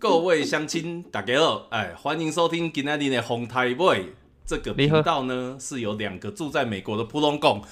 各位乡亲，大家好，哎，欢迎收听今天的红台 boy 这个频道呢，是由两个住在美国的普通共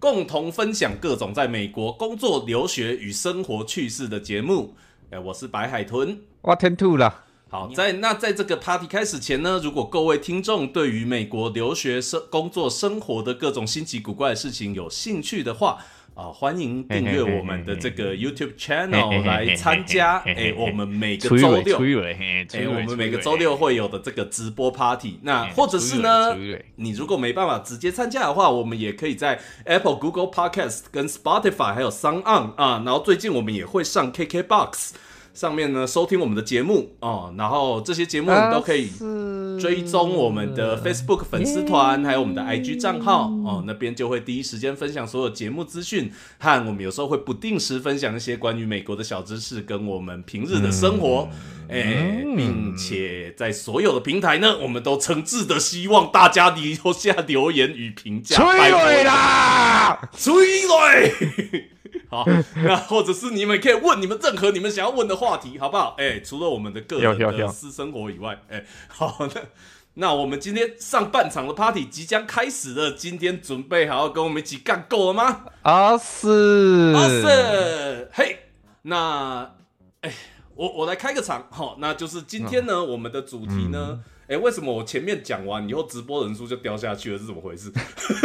共同分享各种在美国工作、留学与生活趣事的节目。哎，我是白海豚，我天吐了。好，在那在这个 party 开始前呢，如果各位听众对于美国留学生、工作、生活的各种新奇古怪的事情有兴趣的话，啊，欢迎订阅我们的这个 YouTube channel 来参加。哎，我们每个周六，哎，我们每个周六会有的这个直播 party。那或者是呢，你如果没办法直接参加的话，我们也可以在 Apple、Google Podcast、跟 Spotify 还有 Sound On 啊。然后最近我们也会上 KKBox。上面呢，收听我们的节目哦，然后这些节目你都可以追踪我们的 Facebook 粉丝团，还有我们的 IG 账号哦，那边就会第一时间分享所有节目资讯，和我们有时候会不定时分享一些关于美国的小知识，跟我们平日的生活，哎，并且在所有的平台呢，我们都诚挚的希望大家留下留言与评价，催泪啦，催泪。好，那或者是你们可以问你们任何你们想要问的话题，好不好？哎，除了我们的个人的私生活以外，哎，好，那那我们今天上半场的 party 即将开始了，今天准备好要跟我们一起干够了吗？阿四，阿四，嘿，那哎，我我来开个场，好，那就是今天呢，我们的主题呢，哎，为什么我前面讲完以后直播人数就掉下去了？是怎么回事？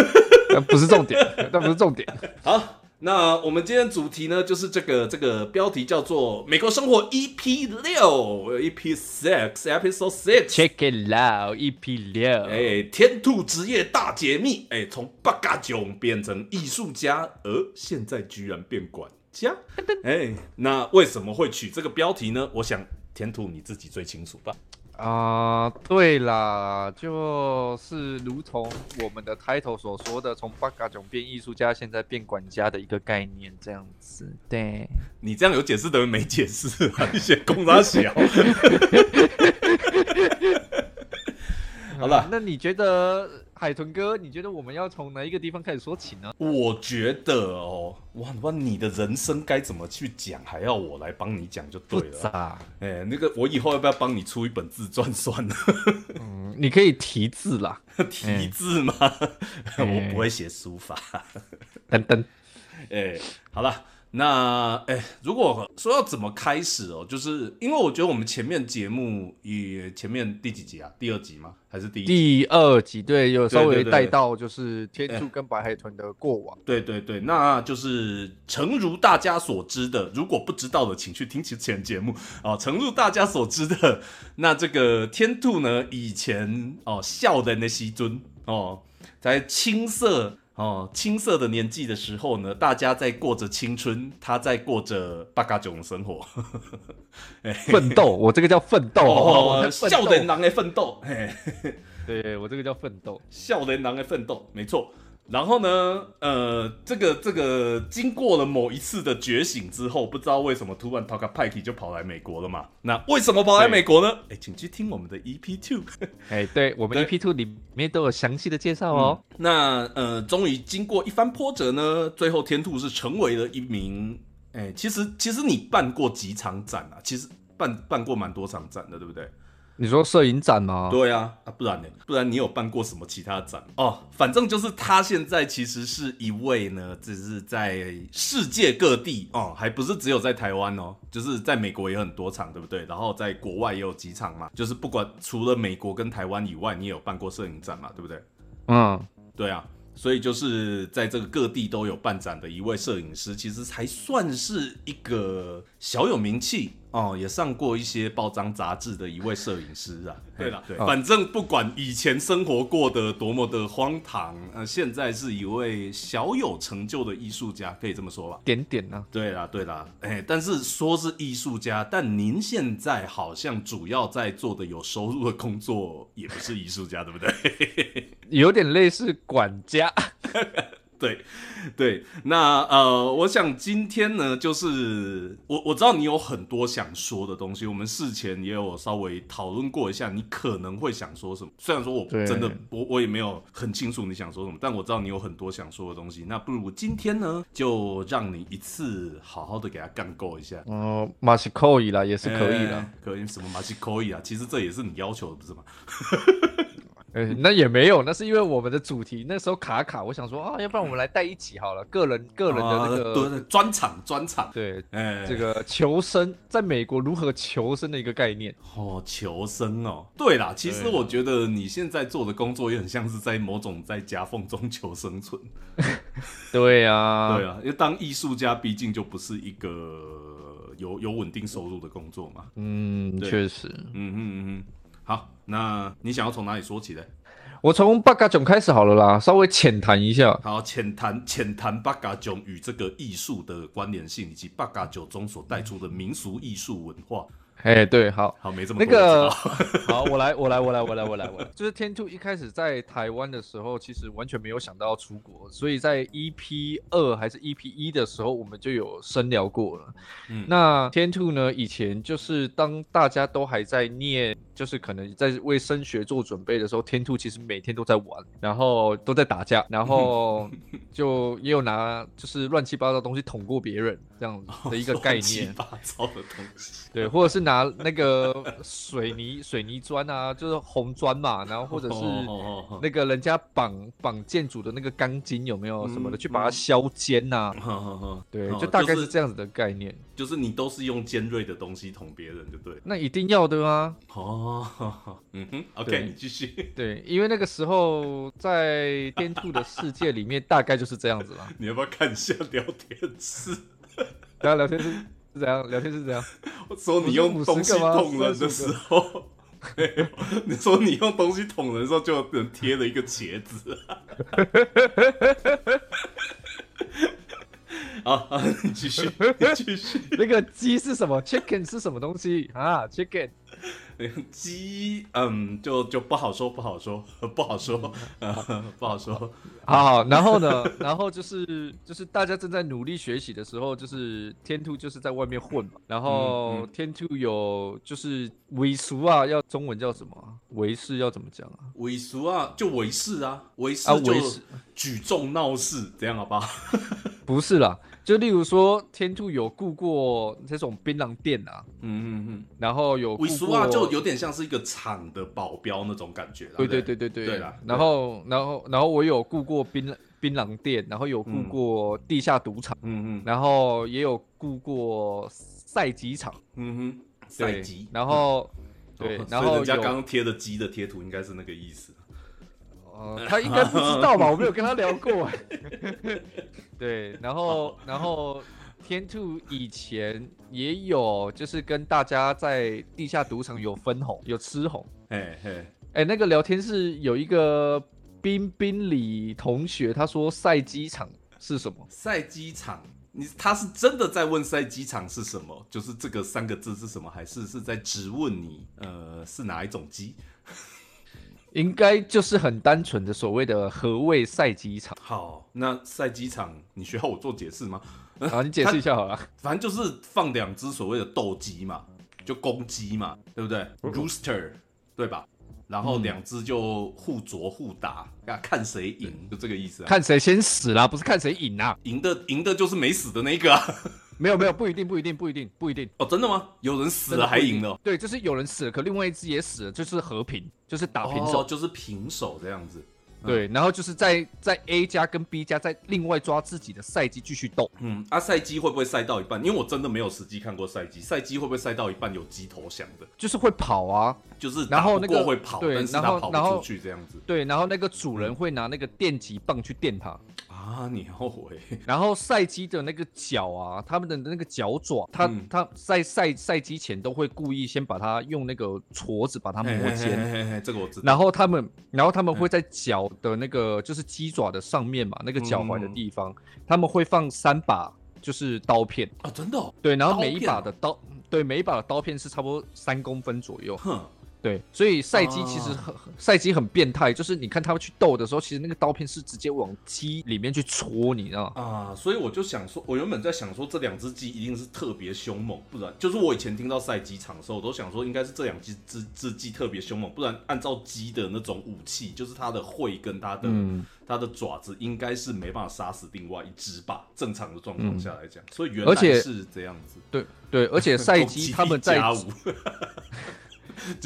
不是重点，那不是重点，好。那我们今天主题呢，就是这个这个标题叫做《美国生活 EP 六 EP Six Episode Six》，Check it out EP 六，哎，天兔职业大解密，哎，从八嘎囧变成艺术家，而现在居然变管家，哎，那为什么会取这个标题呢？我想天兔你自己最清楚吧。啊，对啦，就是如同我们的 title 所说的，从八嘎囧变艺术家，现在变管家的一个概念，这样子。对，你这样有解释等于没解释啊？你写公他小。好了，那你觉得？海豚哥，你觉得我们要从哪一个地方开始说起呢？我觉得哦，哇哇，你的人生该怎么去讲，还要我来帮你讲就对了。哎，那个，我以后要不要帮你出一本自传算了？嗯，你可以题字啦，题字吗？我不会写书法。等等，哎，好了。那哎，如果说要怎么开始哦，就是因为我觉得我们前面节目以前面第几集啊？第二集吗？还是第一？第二集对，有稍微带到就是天柱跟白海豚的过往。对对对，那就是诚如大家所知的，如果不知道的，请去听其前节目啊。诚如大家所知的，那这个天兔呢，以前哦笑的那西尊哦，在青涩。哦，青涩的年纪的时候呢，大家在过着青春，他在过着八嘎囧的生活，奋斗。我这个叫奋斗，哦，笑人郎的奋斗。对，我这个叫奋斗，笑人郎的奋斗，没错。然后呢，呃，这个这个经过了某一次的觉醒之后，不知道为什么突然 Talk p i k 就跑来美国了嘛？那为什么跑来美国呢？哎，请去听我们的 EP Two。哎，对我们 EP Two 里面都有详细的介绍哦。那呃，终于经过一番波折呢，最后天兔是成为了一名，哎，其实其实你办过几场展啊？其实办办过蛮多场展的，对不对？你说摄影展吗？对啊，啊不然呢？不然你有办过什么其他展哦？反正就是他现在其实是一位呢，只是在世界各地哦，还不是只有在台湾哦，就是在美国也很多场，对不对？然后在国外也有几场嘛，就是不管除了美国跟台湾以外，你也有办过摄影展嘛，对不对？嗯，对啊，所以就是在这个各地都有办展的一位摄影师，其实才算是一个小有名气。哦，也上过一些报章杂志的一位摄影师啊。对了，对，反正不管以前生活过得多么的荒唐，呃，现在是一位小有成就的艺术家，可以这么说吧？点点呢？对啦，对啦，哎，但是说是艺术家，但您现在好像主要在做的有收入的工作，也不是艺术家，对不对？有点类似管家。对，对，那呃，我想今天呢，就是我我知道你有很多想说的东西，我们事前也有稍微讨论过一下，你可能会想说什么。虽然说我真的我我也没有很清楚你想说什么，但我知道你有很多想说的东西。那不如今天呢，就让你一次好好的给他干够一下。哦，马西可以啦，也是可以啦。哎可以什么马西可以啊？其实这也是你要求的，不是吗？呃，那也没有，那是因为我们的主题那时候卡卡，我想说啊，要不然我们来带一起好了，个人个人的那个对专场专场，对哎，这个求生，在美国如何求生的一个概念。哦，求生哦，对啦，其实我觉得你现在做的工作也很像是在某种在夹缝中 求生存。对啊，对啊，因为当艺术家毕竟就不是一个有有稳定收入的工作嘛。嗯，确实。嗯嗯嗯嗯，好，那你想要从哪里说起呢？我从八嘎囧开始好了啦，稍微浅谈一下。好，浅谈浅谈八嘎囧与这个艺术的关联性，以及八嘎囧中所带出的民俗艺术文化。哎，对，好，好，没这么那个 好，我来，我来，我来，我来，我来，我来。就是天兔一开始在台湾的时候，其实完全没有想到要出国，所以在 EP 二还是 EP 一的时候，我们就有深聊过了。嗯那天兔呢，以前就是当大家都还在念，就是可能在为升学做准备的时候，天兔其实每天都在玩，然后都在打架，然后 就也有拿就是乱七八糟的东西捅过别人这样子的一个概乱七念。八糟的东西。对，或者是拿那个水泥水泥砖啊，就是红砖嘛，然后或者是那个人家绑绑建筑的那个钢筋有没有什么的，嗯去把它削尖呐、对，哦就大概是这样子的概念。就是你都是用尖锐的东西捅别人，就对了。那一定要的啊，哦，嗯哼，OK，你继续。对，因为那个时候在天兔的世界里面，大概就是这样子了。你要不要看一下聊天室？大家聊天室是怎样？聊天室怎样？我说你用东西捅人的时候，你说你用东西捅人的时候，就能贴了一个茄子。好，好你继续，你继续。那个鸡是什么？Chicken 是什么东西啊？Chicken 鸡，嗯，就就不好说，不好说，不好说，呃，不好说。好好，然后呢，然后就是就是大家正在努力学习的时候，就是天兔就是在外面混嘛，然嗯后嗯天兔有就是伪俗啊，要中文叫什么啊？为是要怎么讲啊？伪俗啊，就伪士啊，伪士啊就伪士举重闹事，这样好不好？不是啦，就例如说天兔有雇过这种槟榔店啊，嗯嗯嗯，然后有雇过就有点像是一个厂的保镖那种感觉啦。对对对对对对啦然后然后然后我有雇过槟榔槟榔店，然后有雇嗯过地下赌场，嗯嗯然后也有雇过赛机场，嗯哼，赛对鸡，然后嗯对然后人家刚刚贴的鸡的贴图应该是那个意思。呃，他应该不知道吧？我没有跟他聊过。对，然后然后天兔以前也有，就是跟大家在地下赌场有分红，有吃红。嘿嘿，哎，那个聊天是有一个彬彬里同学，他说赛机场是什么？赛机场，你他是真的在问赛机场是什么？就是这个三个字是什么？还是是在质问你？呃，是哪一种鸡？应该就是很单纯的所谓的何谓赛机场好，那赛鸡场你需要我做解释吗？啊？你解释一下好了。反正就是放两只所谓的斗鸡嘛，就公鸡嘛，对不对？Rooster，对吧？然后嗯两只就互啄互打，啊，看谁赢，就这个意思啊。看谁先死啦，不是看谁赢啊？赢的赢的就是没死的那个啊。没有没有，不一定不一定不一定不一定。哦，真的吗？有人死了还赢了哦？对，就是有人死了，可另外一只也死了，就是和平，就是打平手。哦，就是平手这样子。对，然后就是在在 A 加跟 B 加再另外抓自己的赛季继续斗。嗯，啊，赛季会不会赛到一半？因为我真的没有实际看过赛季，赛季会不会赛到一半有鸡投降的？就是会跑啊，就是然后那个会跑，对但是然他跑后然后不出去这样子对，然后那个主人会拿那个电击棒去电它，啊！你后悔？然后赛鸡的那个脚啊，他们的那个脚爪，他、嗯他在赛赛鸡前都会故意先把它用那个矬子把它磨尖，嘿嘿嘿这个我知道。然后他们，然后他们会在脚的那个就是鸡爪的上面嘛，那个脚踝的地方，他们会放三把就是刀片，啊，真的、哦，对，然后每一把的刀，对，每一把的刀片是差不多三公分左右，哼，对，所以赛鸡其实很赛鸡很变态，就是你看他们去斗的时候，其实那个刀片是直接往鸡里面去戳，你知道吗？啊，所以我就想说，我原本在想说这两只鸡一定是特别凶猛，不然就是我以前听到赛鸡场的时候，我都想说应该是这两只只只鸡特别凶猛，不然按照鸡的那种武器，就是它的喙跟它的、嗯它的爪子，应该是没办法杀死另外一只吧？正常的状况下来讲，所以原来而且是这样子。对对，而且赛 鸡他们在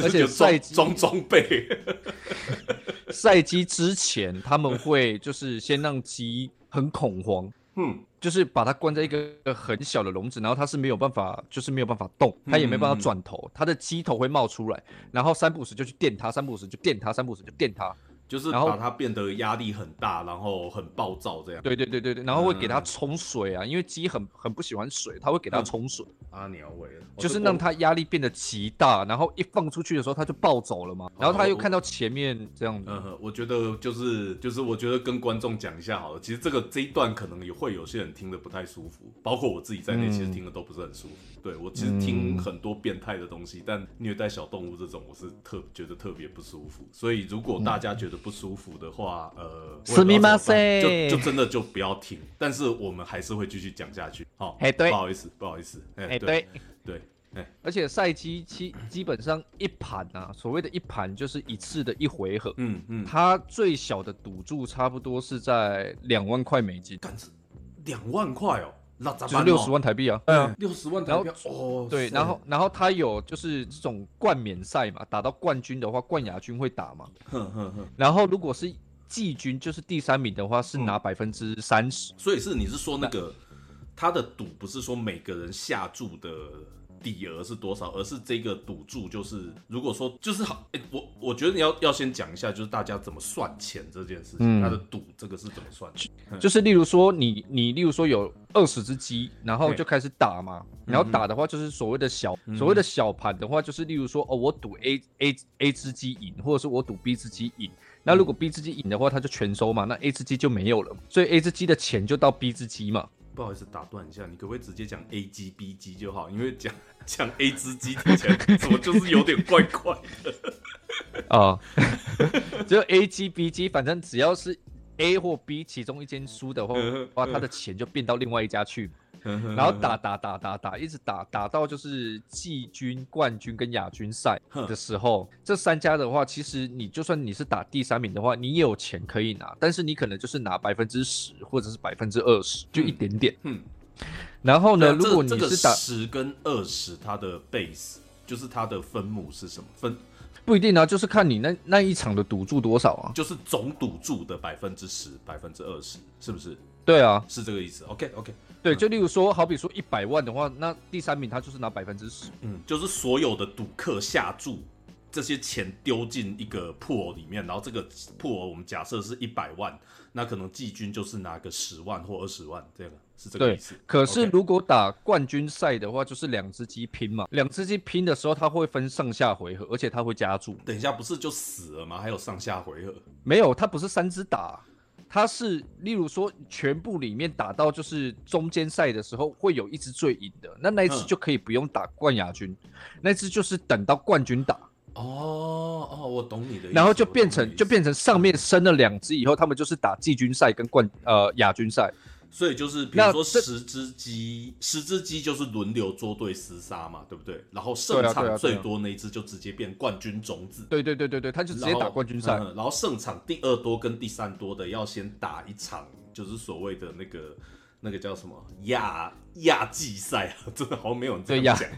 而且赛季装装备，赛鸡之前，他们会就是先让鸡很恐慌，嗯，就是把它关在一个很小的笼子，然后它是没有办法，就是没有办法动，它也没办法转头，它的鸡头会冒出来，然后三不五时就去电它，三不五时就电它，三不五时就电它。就是把它变得压力很大，然后很暴躁这样。对对对对对，然后会给它嗯冲水啊，因为鸡很很不喜欢水，它会给它冲水，阿鸟尾了，就是让它压力变得极大，然后一放出去的时候它就暴走了嘛，然后它又看到前面这样子，嗯，我觉得就是就是，我觉得跟观众讲一下好了。其实这个这一段可能也会有些人听得不太舒服，包括我自己在内，嗯其实听的都不是很舒服。对我其实听很多变态的东西，但虐待小动物这种，我是特觉得特别不舒服。所以如果大家觉得不舒服的话，呃，我也不知道怎么办すみません就就真的就不要听。但是我们还是会继续讲下去。好，嘿对不好意思，不好意思，哎、哎、对对。对，哎、而且赛基基基本上一盘啊，所谓的一盘就是一次的一回合，嗯嗯，它最小的赌注差不多是在两万块美金，干是两万块哦， 那咱们？就是六十万台币啊。对啊，六十万台币哦，对，然后然后他有就是这种冠冕赛嘛，打到冠军的话，冠亚军会打嘛。哼哼哼，然后如果是季军，就是第三名的话，是嗯拿百分之三十。所以是你是说那个他的赌不是说每个人下注的底额是多少，而是这个赌注就是如果说就是好，诶我我觉得你要要先讲一下，就是大家怎么算钱这件事情，嗯他的赌这个是怎么算？就是例如说你你例如说有二十只鸡，然后就开始打嘛，然后打的话就是所谓的小、所谓的小盘的话，就是例如说哦我赌 A A A 只鸡赢，或者是我赌 B 只鸡赢。那如果 B 只鸡赢的话，它就全收嘛，那 A 只鸡就没有了，所以 A 只鸡的钱就到 B 只鸡嘛。不好意思，打断一下，你可不可以直接讲 A G B G 就好？因为讲讲 A 之 G 听起来怎么就是有点怪怪的。啊，就 A G B G，，反正只要是 A 或 B 其中一间输的话，嗯话他的钱就变到另外一家去，然然后打打打打打，一直打打到就是季军、冠军跟亚军赛的时候，这三家的话，其实你就算你是打第三名的话，你也有钱可以拿，但是你可能就是拿百分之十或者是百分之二十，就一点点。嗯，然后呢，啊如果你这个是打十跟二十，它的 base 就是它的分母是什么分？不一定啊，就是看你那那一场的赌注多少啊。就是总赌注的百分之十、百分之二十，是不是？对啊，是这个意思？OK OK，对，就例如说，好比说一百万的话，那第三名他就是拿百分之十。嗯，就是所有的赌客下注这些钱丢进一个破里面，然后这个破我们假设是一百万，那可能季军就是拿个十万或二十万，这个是这个意思。，可是如果打冠军赛的话，就是两只鸡拼嘛，两只鸡拼的时候，它会分上下回合，而且它会加注。等一下不是就死了吗？还有上下回合。没有，它不是三只打，它是例如说全部里面打到就是中间赛的时候，会有一支最赢的，那那一只嗯就可以不用打冠亚军，那支就是等到冠军打，哦哦，我懂你的意思。然后就变成就变成上面升了两支以后，他们就是打季军赛跟冠呃亚军赛。所以就是比如说十只鸡，十只鸡就是轮流捉对厮杀嘛，对不对？然后胜场最多那一只就直接变冠军种子。对对对对对，他就直接打冠军赛。嗯然后胜场第二多跟第三多的要先打一场，就是所谓的那个那个叫什么亚亚季赛啊，真的好像没有人这样讲。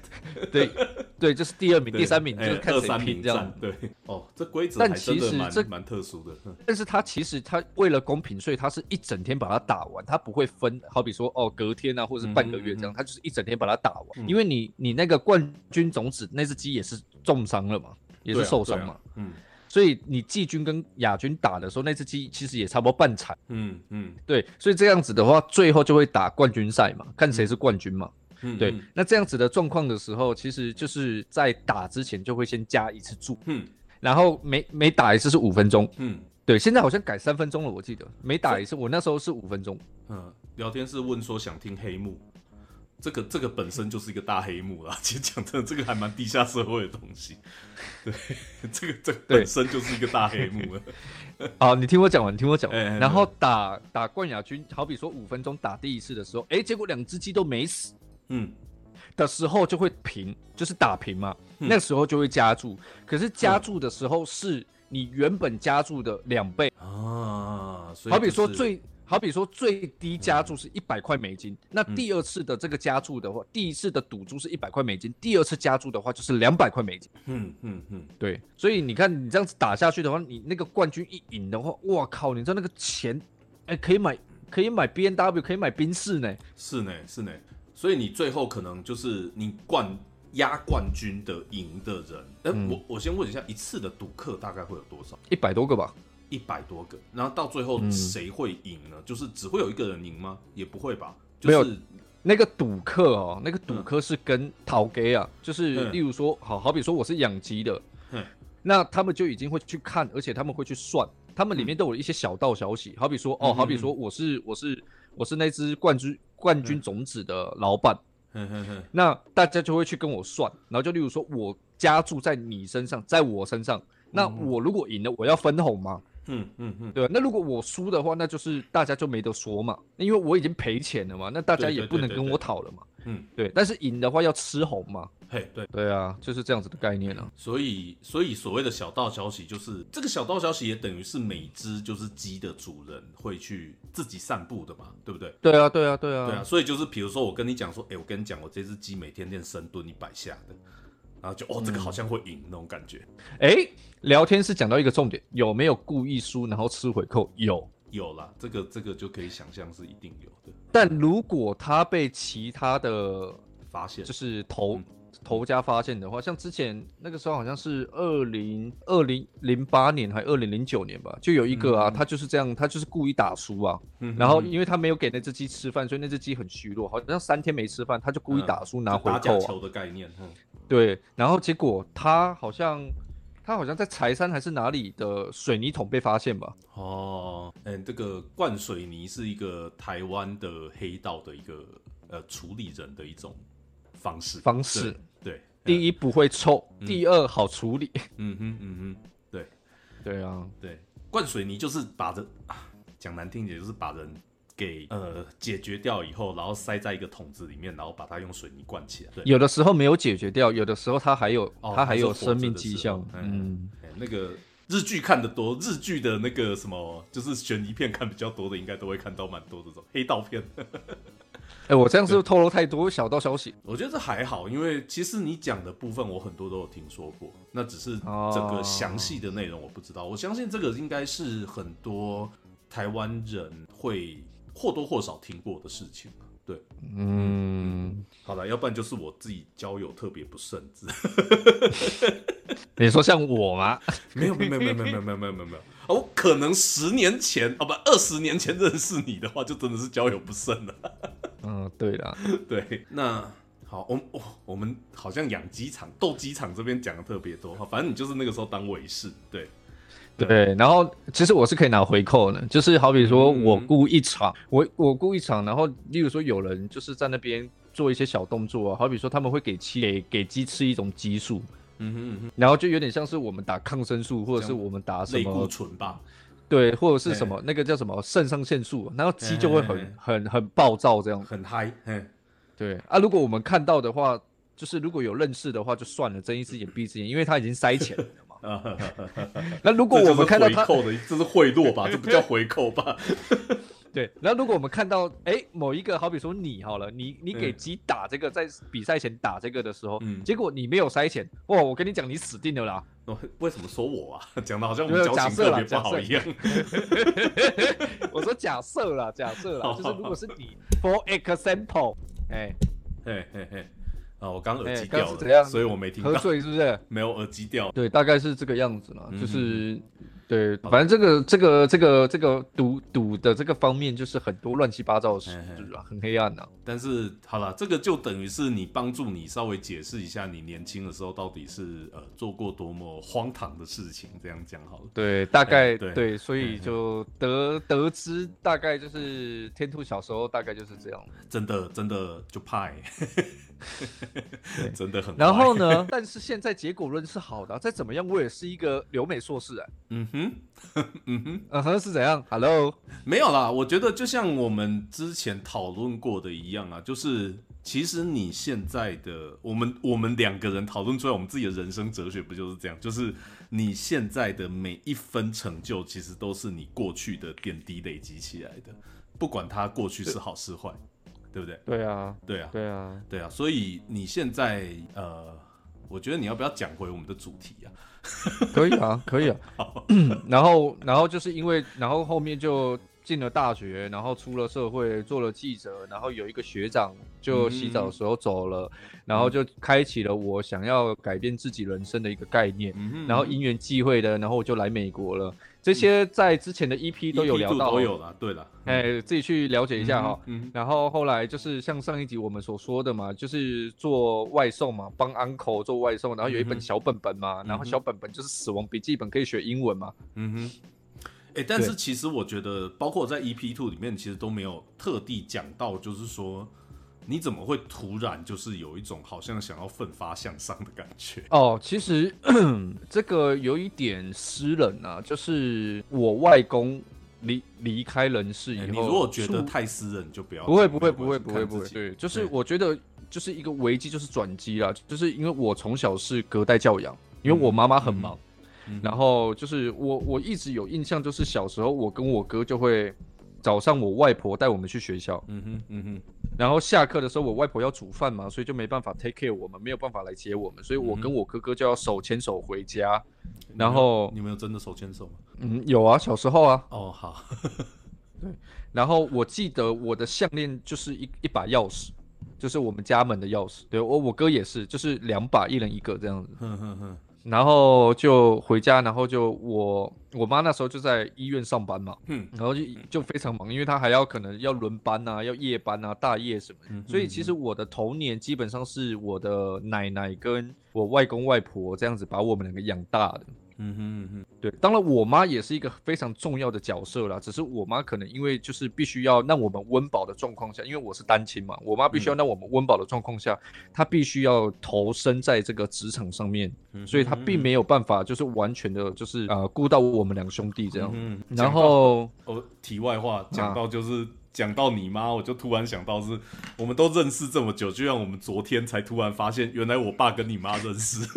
对对，就是第二名、第三名，就哎是看谁名拼这样战。。对，哦，这规则但其实这蛮蛮特殊的。嗯但是他其实他为了公平，所以他是一整天把它打完，他不会分，好比说哦隔天啊，或者是半个月这样，嗯嗯嗯他就是一整天把它打完。嗯因为你你那个冠军种子那只鸡也是重伤了嘛，也是受伤嘛，嗯所以你季军跟亚军打的时候，那只鸡其实也差不多半场。嗯嗯对，所以这样子的话，最后就会打冠军赛嘛，看谁是冠军嘛。嗯，对嗯，那这样子的状况的时候，其实就是在打之前就会先加一次注，嗯然后每每打一次是五分钟。嗯对，现在好像改三分钟了，我记得每打一次，我那时候是五分钟。嗯，聊天室问说想听黑幕，这个这个本身就是一个大黑幕啦。其实讲真的，这个还蛮地下社会的东西。对，这个这个本身就是一个大黑幕了。好，你听我讲完，你听我讲完。然后打打冠亚军，好比说五分钟打第一次的时候，哎，结果两只鸡都没死嗯的时候就会平，就是打平嘛。嗯那时候就会加注，可是加注的时候是你原本加注的两倍。啊，所以好比说最，好比说最低加注是一百块美金，那嗯第二次的这个加注的话，第一次的赌注是一百块美金，第二次加注的话就是两百块美金。嗯嗯嗯，对，所以你看你这样子打下去的话，你那个冠军一赢的话，哇靠，你知道那个钱，哎，可以买可以买 B N W，可以买宾士呢。是呢是呢。所以你最后可能就是你冠压冠军的赢的人，哎、嗯我我先问一下，一次的赌客大概会有多少？一百多个吧，一百多个，然后到最后嗯。谁会赢呢？就是只会有一个人赢吗？也不会吧？没有就是那个赌客哦，那个赌客是跟讨给啊，就是嗯。例如说，好好比说我是养鸡的嗯，那他们就已经会去看，而且他们会去算，他们里面都有一些小道消息，好比说哦，嗯好比说我是我是我是那只冠军冠军种子的老板，哼哼哼，那大家就会去跟我算，然后就例如说我加注在你身上，在我身上，那嗯。我如果赢了，我要分红吗？嗯嗯嗯，对吧？那如果我输的话，那就是大家就没得说嘛，因为我已经赔钱了嘛，那大家也不能跟我讨了嘛。嗯，对，但是赢的话要吃红嘛。嘿，对，对啊，就是这样子的概念啊。所以所以所谓的小道消息，就是这个小道消息也等于是每只就是鸡的主人会去自己散步的嘛，对不对？对啊，对啊，对啊。对啊，所以就是比如说我跟你讲说，哎、我跟你讲，我这只鸡每天练深蹲一百下的，然后就哦，这个好像会赢那种感觉。哎，聊天是讲到一个重点，有没有故意输然后吃回扣？有。有啦，这个这个就可以想象是一定有的但如果他被其他的发现，就是投嗯头家发现的话，像之前那个时候好像是二零二零零八年还二零零九年吧，就有一个啊，嗯。他就是这样，他就是故意打输啊，嗯然后因为他没有给那只鸡吃饭，所以那只鸡很虚弱，好像三天没吃饭，他就故意打输、拿回球的概念，嗯。对，然后结果他好像他好像在柴山还是哪里的水泥桶被发现吧，哦，嗯，这个灌水泥是一个台湾的黑道的一个呃处理人的一种方式。方式对，第一不会臭，嗯。第二好处理，嗯哼嗯哼，对。对啊，对，灌水泥就是把人啊讲难听一点，就是把人给呃解决掉以后，然后塞在一个桶子里面，然后把它用水泥灌起来。对，有的时候没有解决掉，有的时候它还有哦它还有生命迹象，嗯。那个日剧看的多，日剧的那个什么，就是悬疑片看比较多的，应该都会看到蛮多这种黑道片。哎，我这样是不是透露太多小道消息？我觉得这还好，因为其实你讲的部分我很多都有听说过，那只是整个详细的内容我不知道。我相信这个应该是很多台湾人会或多或少听过的事情，对。嗯，好了，要不然就是我自己交友特别不慎，子。你说像我吗？没有，没有，没有，没有，没有，没有，没有，没有。我可能十年前哦不二十年前认识你的话，就真的是交友不慎了。嗯，对啦，对，那好，我我我们好像养鸡场、斗鸡场这边讲的特别多，哈，反正你就是那个时候当卫士，对，对。然后其实我是可以拿回扣的，就是好比说嗯我雇一场，我我雇一场，然后例如说有人就是在那边做一些小动作啊，好比说他们会给鸡给给鸡吃一种激素，嗯哼嗯哼，然后就有点像是我们打抗生素，或者是我们打什类固醇吧，对，或者是什么那个叫什么肾上腺素，然后鸡就会很很很暴躁这样。很嗨，嘿，对啊，如果我们看到的话，就是如果有认识的话就算了，睁一只眼闭一只眼，因为他已经塞钱了嘛。那如果我们看到他，扣的，这是贿赂吧？这不叫回扣吧？对，然后如果我们看到，哎，某一个好比说你好了，你你给嗯鸡打这个，在比赛前打这个的时候，嗯结果你没有塞钱，哇，我跟你讲，你死定了啦！哦为什么说我啊？讲的好像我们交情特假设啦假设别不好一样。我说假设啦，假设啦，好 就是如果是你，for example，哎，嘿嘿嘿，啊，我刚耳哎机掉了，所以我没听到喝到，醉是不是？没有耳机掉。对，大概是这个样子啦，嗯就是对，反正这个这个这个这个赌赌的这个方面，就是很多乱七八糟的事啊，很黑暗呐。但是好了，这个就等于是你帮助你稍微解释一下，你年轻的时候到底是呃做过多么荒唐的事情，这样讲好了。对，大概对，所以就得得知大概就是天兔小时候大概就是这样。真的真的就怕。真的很。然后呢？但是现在结果论是好的，再怎么样我也是一个留美硕士啊。嗯哼，嗯哼，嗯哼是怎样？Hello，没有啦。我觉得就像我们之前讨论过的一样啊，就是其实你现在的我们我们两个人讨论出来我们自己的人生哲学不就是这样？就是你现在的每一分成就，其实都是你过去的点滴累积起来的，不管它过去是好是坏。对不对？对啊，对啊，对啊，对啊，所以你现在呃，我觉得你要不要讲回我们的主题啊？可以啊，可以啊。然后，然后就是因为，然后后面就。进了大学，然后出了社会，做了记者，然后有一个学长就洗澡的时候走了，然后就开启了我想要改变自己人生的一个概念，嗯然后因缘际会的，然后我就来美国了。这些在之前的 EP 都有聊到，都有了。对了，哎，自己去了解一下哈。然后后来就是像上一集我们所说的嘛，就是做外送嘛，帮 uncle 做外送，然后有一本小本本嘛，然后小本本就是死亡笔记本，可以学英文嘛。嗯哼。哎，但是其实我觉得，包括在 EP Two 里面，其实都没有特地讲到，就是说你怎么会突然就是有一种好像想要奋发向上的感觉？哦，其实 这个有一点私人啊，就是我外公离离开人世以后，你如果觉得太私人，就不要。不会，不会，不会，不会，不会。对，就是我觉得就是一个危机，就是转机啦，就是因为我从小是隔代教养，因为我妈妈很忙。然后就是我，我一直有印象，就是小时候我跟我哥就会早上我外婆带我们去学校，嗯哼，嗯哼，然后下课的时候我外婆要煮饭嘛，所以就没办法 take care 我们，没有办法来接我们，所以我跟我哥哥就要手牵手回家。然后你们有真的手牵手吗？嗯，有啊，小时候啊。哦，好。对，然后我记得我的项链就是一一把钥匙，就是我们家门的钥匙。对我我哥也是，就是两把，一人一个这样子。哼哼哼。然后就回家，然后就我我妈那时候就在医院上班嘛，嗯，然后就就非常忙，因为她还要可能要轮班啊，要夜班啊，大夜什么，所以其实我的童年基本上是我的奶奶跟我外公外婆这样子把我们两个养大的。嗯哼嗯哼，对，当然我妈也是一个非常重要的角色啦，只是我妈可能因为就是必须要让我们温饱的状况下，因为我是单亲嘛，我妈必须要让我们温饱的状况下，她必须要投身在这个职场上面，所以她并没有办法就是完全的就是呃顾到我们两兄弟这样。嗯，然后哦，题外话讲到就是讲到你妈，我就突然想到是我们都认识这么久，就像我们昨天才突然发现，原来我爸跟你妈认识。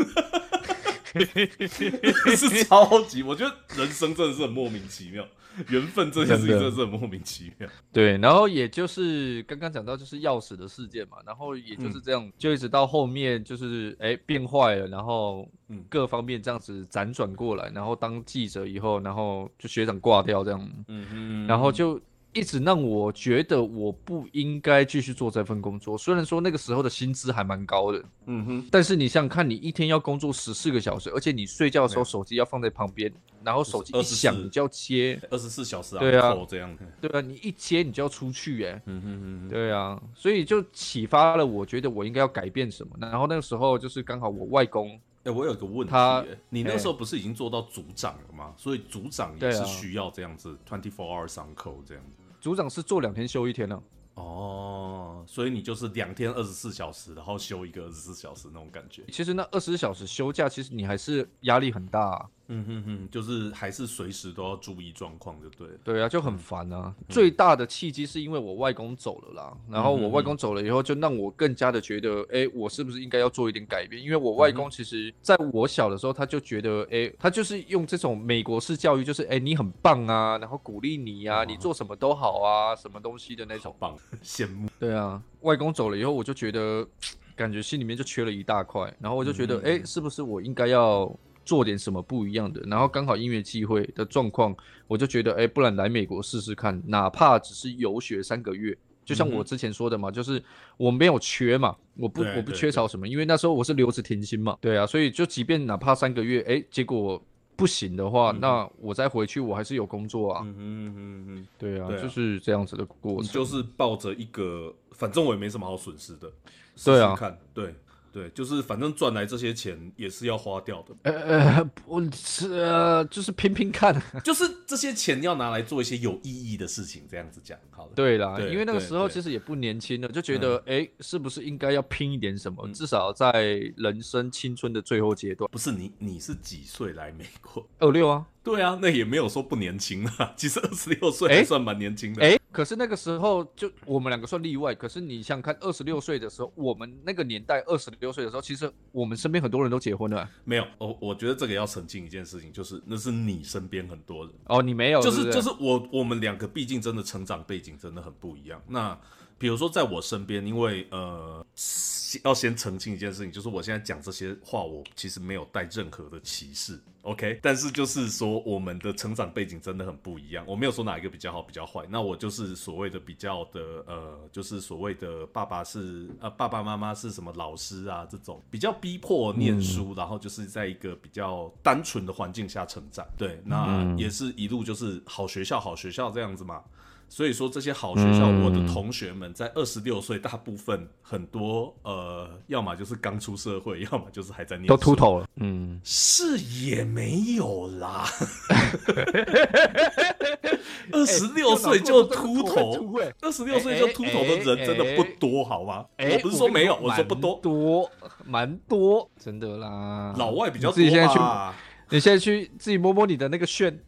是 超级，我觉得人生真的是很莫名其妙，缘分这件事情真的是很莫名其妙。对，然后也就是刚刚讲到就是钥匙的事件嘛，然后也就是这样，就一直到后面就是哎变坏了，然后嗯各方面这样子辗转过来，然后当记者以后，然后就学长挂掉这样，嗯嗯，然后就。一直让我觉得我不应该继续做这份工作。虽然说那个时候的薪资还蛮高的，嗯哼，但是你想想看，你一天要工作十四个小时，而且你睡觉的时候手机要放在旁边，然后手机一响你就要接，二十四小时啊，对啊，这样，对啊，你一接你就要出去，哎，嗯哼哼，对啊，所以就启发了我觉得我应该要改变什么。然后那个时候就是刚好我外公，哎，我有个问题，你那时候不是已经做到组长了吗？所以组长也是需要这样子，twenty four hours on call 这样子。组长是做两天休一天呢。哦，所以你就是两天二十四小时，然后休一个二十四小时那种感觉。其实那二十四小时休假，其实你还是压力很大。嗯哼哼，就是还是随时都要注意状况，就对。对啊，就很烦啊。最大的契机是因为我外公走了啦，然后我外公走了以后，就让我更加的觉得，哎，我是不是应该要做一点改变？因为我外公其实在我小的时候，他就觉得，哎，他就是用这种美国式教育，就是哎，你很棒啊，然后鼓励你呀，你做什么都好啊，什么东西的那种。棒，羡慕。对啊，外公走了以后，我就觉得 感觉心里面就缺了一大块，然后我就觉得，哎，是不是我应该要？做点什么不一样的，然后刚好音乐机会的状况，我就觉得，哎，不然来美国试试看，哪怕只是游学三个月，就像我之前说的嘛，就是我没有缺嘛，我不我不缺少什么，因为那时候我是留职停薪嘛，对啊，所以就即便哪怕三个月，哎，结果。不行的话，那我再回去，我还是有工作啊。嗯嗯嗯嗯，对啊，对啊。就是这样子的过程。就是抱着一个，反正我也没什么好损失的，对啊。试试看，对对，就是反正赚来这些钱也是要花掉的，呃呃，我是呃，就是拼拼看。就是这些钱要拿来做一些有意义的事情，这样子讲好了。对啦，对因为那个时候其实也不年轻了，就觉得哎、诶是不是应该要拼一点什么？至少在人生青春的最后阶段。不是你，你是几岁来美国？二六啊，对啊，那也没有说不年轻啊，其实二十六岁还算蛮年轻的。哎、可是那个时候就我们两个算例外。可是你想想看，二十六岁的时候，我们那个年代二十六岁的时候，其实我们身边很多人都结婚了。没有，我我觉得这个要澄清一件事情，就是那是你身边很多人，哦，你没有，就是不就是我我们两个毕竟真的成长背景真的很不一样。那比如说在我身边，因为呃要先澄清一件事情，就是我现在讲这些话，我其实没有带任何的歧视，OK？但是就是说我们的成长背景真的很不一样，我没有说哪一个比较好比较坏，那我就是所谓的比较的呃，就是所谓的爸爸是呃爸爸妈妈是什么老师啊这种比较逼迫念书，然后就是在一个比较单纯的环境下成长，对，那也是一路就是好学校好学校这样子嘛。所以说这些好学校，嗯我的同学们在二十六岁，大部分很多呃，要么就是刚出社会，要么就是还在念书都秃，头了。嗯，是也没有啦。二十六岁就秃头，哎二十六岁就秃头的人真的不多，好吗？我不是说没有，我说不多，多蛮多，真的啦。老外比较多你自己现在去，吧。你现在去自己摸摸你的那个炫，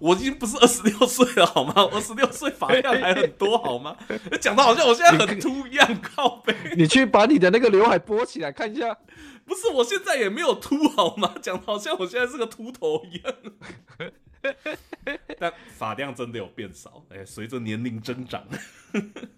我已经不是二十六岁了，好吗？二十六岁发量还很多，好吗？讲的好像我现在很秃一样，靠背。你去把你的那个刘海拨起来看一下。不是，我现在也没有秃好吗？讲的好像我现在是个秃头一样。但发量真的有变少，哎、随着年龄增长。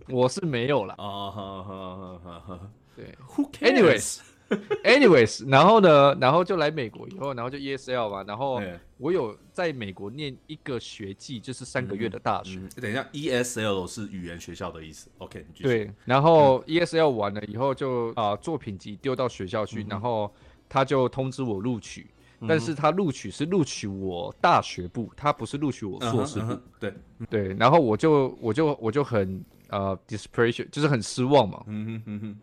我是没有啦。啊哈哈哈哈对，Who cares？anyways。然后呢，然后就来美国以后，然后就 ESL 嘛，然后哎我有在美国念一个学季，就是三个月的大学。嗯，等一下，ESL 是语言学校的意思。OK。对，然后 ESL 完了以后就啊、作品集丢到学校去，然后他就通知我录取，但是他录取是录取我大学部，他不是录取我硕士部。对，对，然后我就我就我就很呃 depression，就是很失望嘛，嗯哼嗯哼，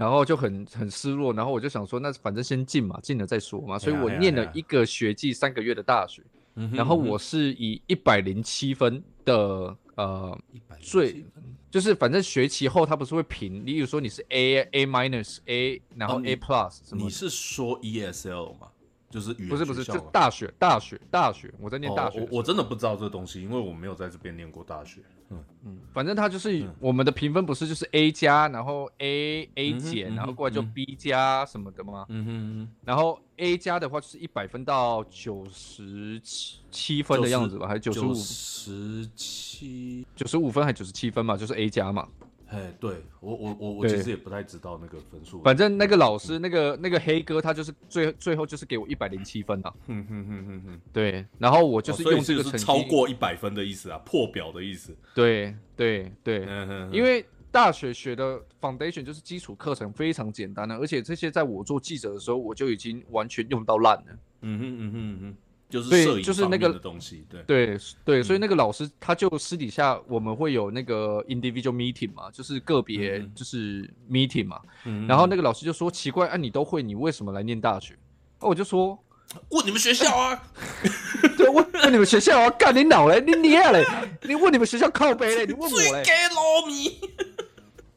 然后就很很失落，然后我就想说，那反正先进嘛，进了再说嘛，所以我念了一个学季三个月的大学，然后我是以一百零七分的呃107最就是反正学期后他不是会评，例如说你是 A A minus A，然后 A plus 什么你的，是说 ESL 吗？就是语言不是不是，就大学大学大学，我在念大学我我真的不知道这东西，因为我没有在这边念过大学。嗯嗯，反正他就是嗯我们的评分不是就是 A 加，然后 A A 嗯哼减，嗯然后过来就嗯 B 加什么的吗？嗯哼然后 A 加的话就是一百分到九十七七分的样子吧，还是九十五十七。九十五分还是九十七分嘛，就是 A 加嘛。哎，对我我我我其实也不太知道那个分数。反正那个老师，那个那个黑哥，他就是最最后就是给我一百零七分啊。哼哼哼哼哼，对，然后我就是用这个成绩，是超过一百分的意思啊，破表的意思。对对对，嗯哼，因为大学学的 foundation 就是基础课程非常简单的，而且这些在我做记者的时候，我就已经完全用到烂了。嗯哼嗯哼嗯哼，就是摄影就是那个东西，对。对对，嗯。所以那个老师他就私底下我们会有那个 individual meeting 嘛，就是个别嗯就是 meeting 嘛，嗯然后那个老师就说奇怪，啊你都会，你为什么来念大学？那我就说，问你们学校啊，对，问问你们学校啊，干你脑嘞，你你啊嘞，你问你们学校靠背嘞，你问我嘞，水给罗米。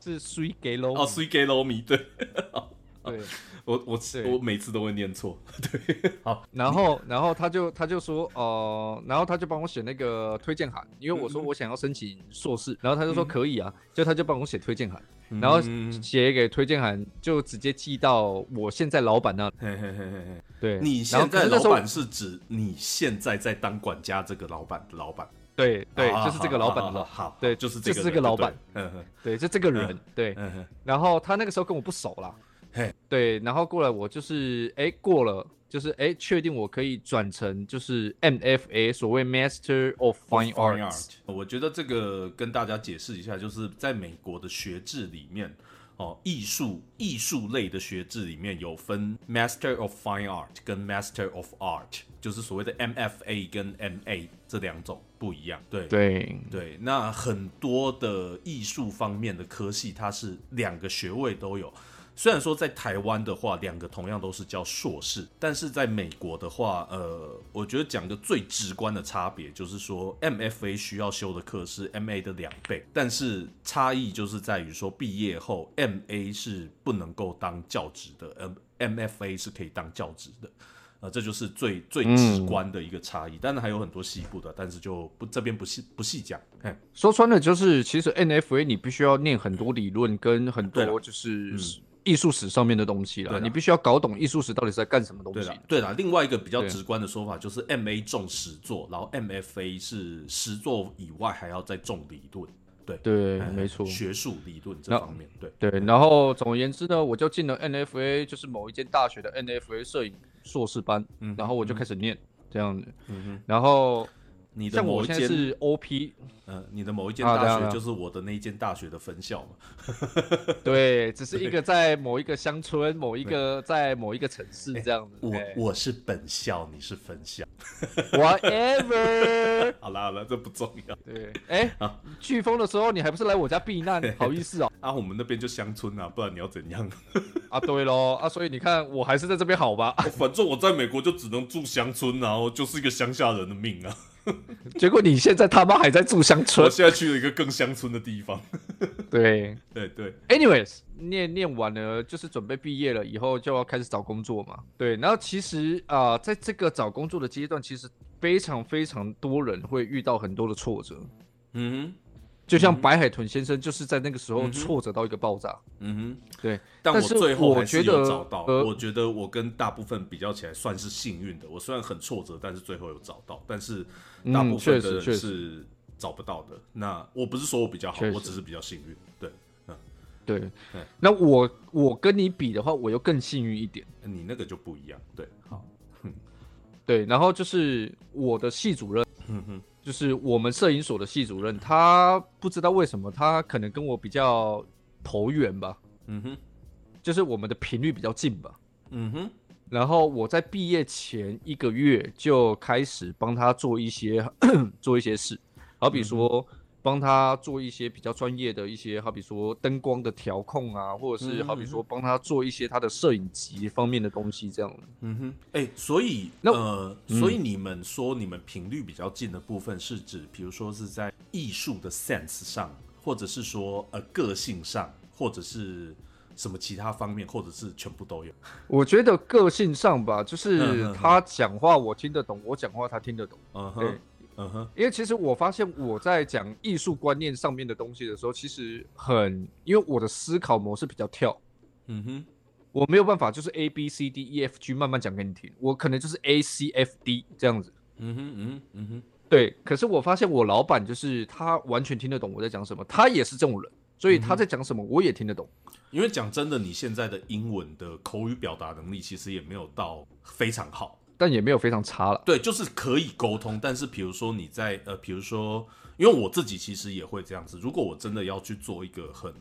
是水给喽，哦，水给罗米，对。对，我我我每次都会念错，对，好，然后然后他就他就说哦、然后他就帮我写那个推荐函，因为我说我想要申请硕士，然后他就说可以啊，就他就帮我写推荐函，然后嗯写给推荐函就直接寄到我现在老板那，嘿嘿嘿嘿嘿，对，你现在老板是指你现在在当管家这个老板的老板，对对，啊就是这个老板了，好对就是就是这个人这个老板，对嗯哼对，就这个人，对，然后他那个时候跟我不熟啦，嘿，对，然后过来我就是哎过了，就是哎确定我可以转成就是 MFA 所谓 Master of Fine Arts，我觉得这个跟大家解释一下，就是在美国的学制里面，哦，艺术艺术类的学制里面有分 Master of Fine Art 跟 Master of Art，就是所谓的 MFA 跟 MA 这两种不一样。对对对，那很多的艺术方面的科系，它是两个学位都有。虽然说在台湾的话，两个同样都是叫硕士，但是在美国的话，呃，我觉得讲个最直观的差别就是说，MFA 需要修的课是 MA 的两倍，但是差异就是在于说，毕业后 MA 是不能够当教职的，M MFA 是可以当教职的，呃，这就是最最直观的一个差异。当然还有很多细部的，但是就不这边不细不细讲。嘿，说穿了就是，其实 NFA 你必须要念很多理论跟很多就是。艺术史上面的东西了，你必须要搞懂艺术史到底是在干什么东西。对了，另外一个比较直观的说法就是 M A 重实作，然后 M F A 是实作以外还要再重理论。对对，没错，学术理论这方面。对对，然后总而言之呢，我就进了 N F A，就是某一间大学的 N F A 摄影硕士班，然后我就开始念这样子，然后。你的某一间是 OP，嗯，你的某一间大学就是我的那一间大学的分校嘛？对，只是一个在某一个乡村，某一个在某一个城市这样子。我我是本校，你是分校，whatever。好了好了，这不重要。对，哎，飓风的时候你还不是来我家避难？好意思哦。啊，我们那边就乡村啊，不然你要怎样？啊，对喽，啊，所以你看我还是在这边好吧？反正我在美国就只能住乡村，然后就是一个乡下人的命啊。结果你现在他妈还在住乡村，我现在去了一个更乡村的地方。对对对，anyways，念念完了就是准备毕业了，以后就要开始找工作嘛。对，然后其实啊，在这个找工作的阶段，其实非常非常多人会遇到很多的挫折。嗯。就像白海豚先生就是在那个时候挫折到一个爆炸。嗯哼，对。但我最后还是有找到。我觉得我跟大部分比较起来算是幸运的。我虽然很挫折，但是最后有找到。但是大部分的人是找不到的。那我不是说我比较好，我只是比较幸运。对，嗯，对。那我我跟你比的话，我又更幸运一点。你那个就不一样。对，好。对，然后就是我的系主任。嗯哼。就是我们摄影所的系主任，他不知道为什么，他可能跟我比较投缘吧。嗯哼，就是我们的频率比较近吧。嗯哼，然后我在毕业前一个月就开始帮他做一些 做一些事，好比说。帮他做一些比较专业的一些，好比说灯光的调控啊，或者是好比说帮他做一些他的摄影集方面的东西，这样。嗯哼，哎，所以那呃，所以你们说你们频率比较近的部分是指，比如说是在艺术的 sense 上，或者是说呃个性上，或者是什么其他方面，或者是全部都有。我觉得个性上吧，就是他讲话我听得懂，我讲话他听得懂。嗯哼。嗯哼，因为其实我发现我在讲艺术观念上面的东西的时候，其实很，因为我的思考模式比较跳，嗯哼，我没有办法就是 A B C D E F G 慢慢讲给你听，我可能就是 A C F D 这样子，嗯哼嗯哼嗯哼，对，可是我发现我老板就是他完全听得懂我在讲什么，他也是这种人，所以他在讲什么我也听得懂，因为讲真的，你现在的英文的口语表达能力其实也没有到非常好。但也没有非常差了，对，就是可以沟通。但是比如说你在呃，比如说，因为我自己其实也会这样子。如果我真的要去做一个很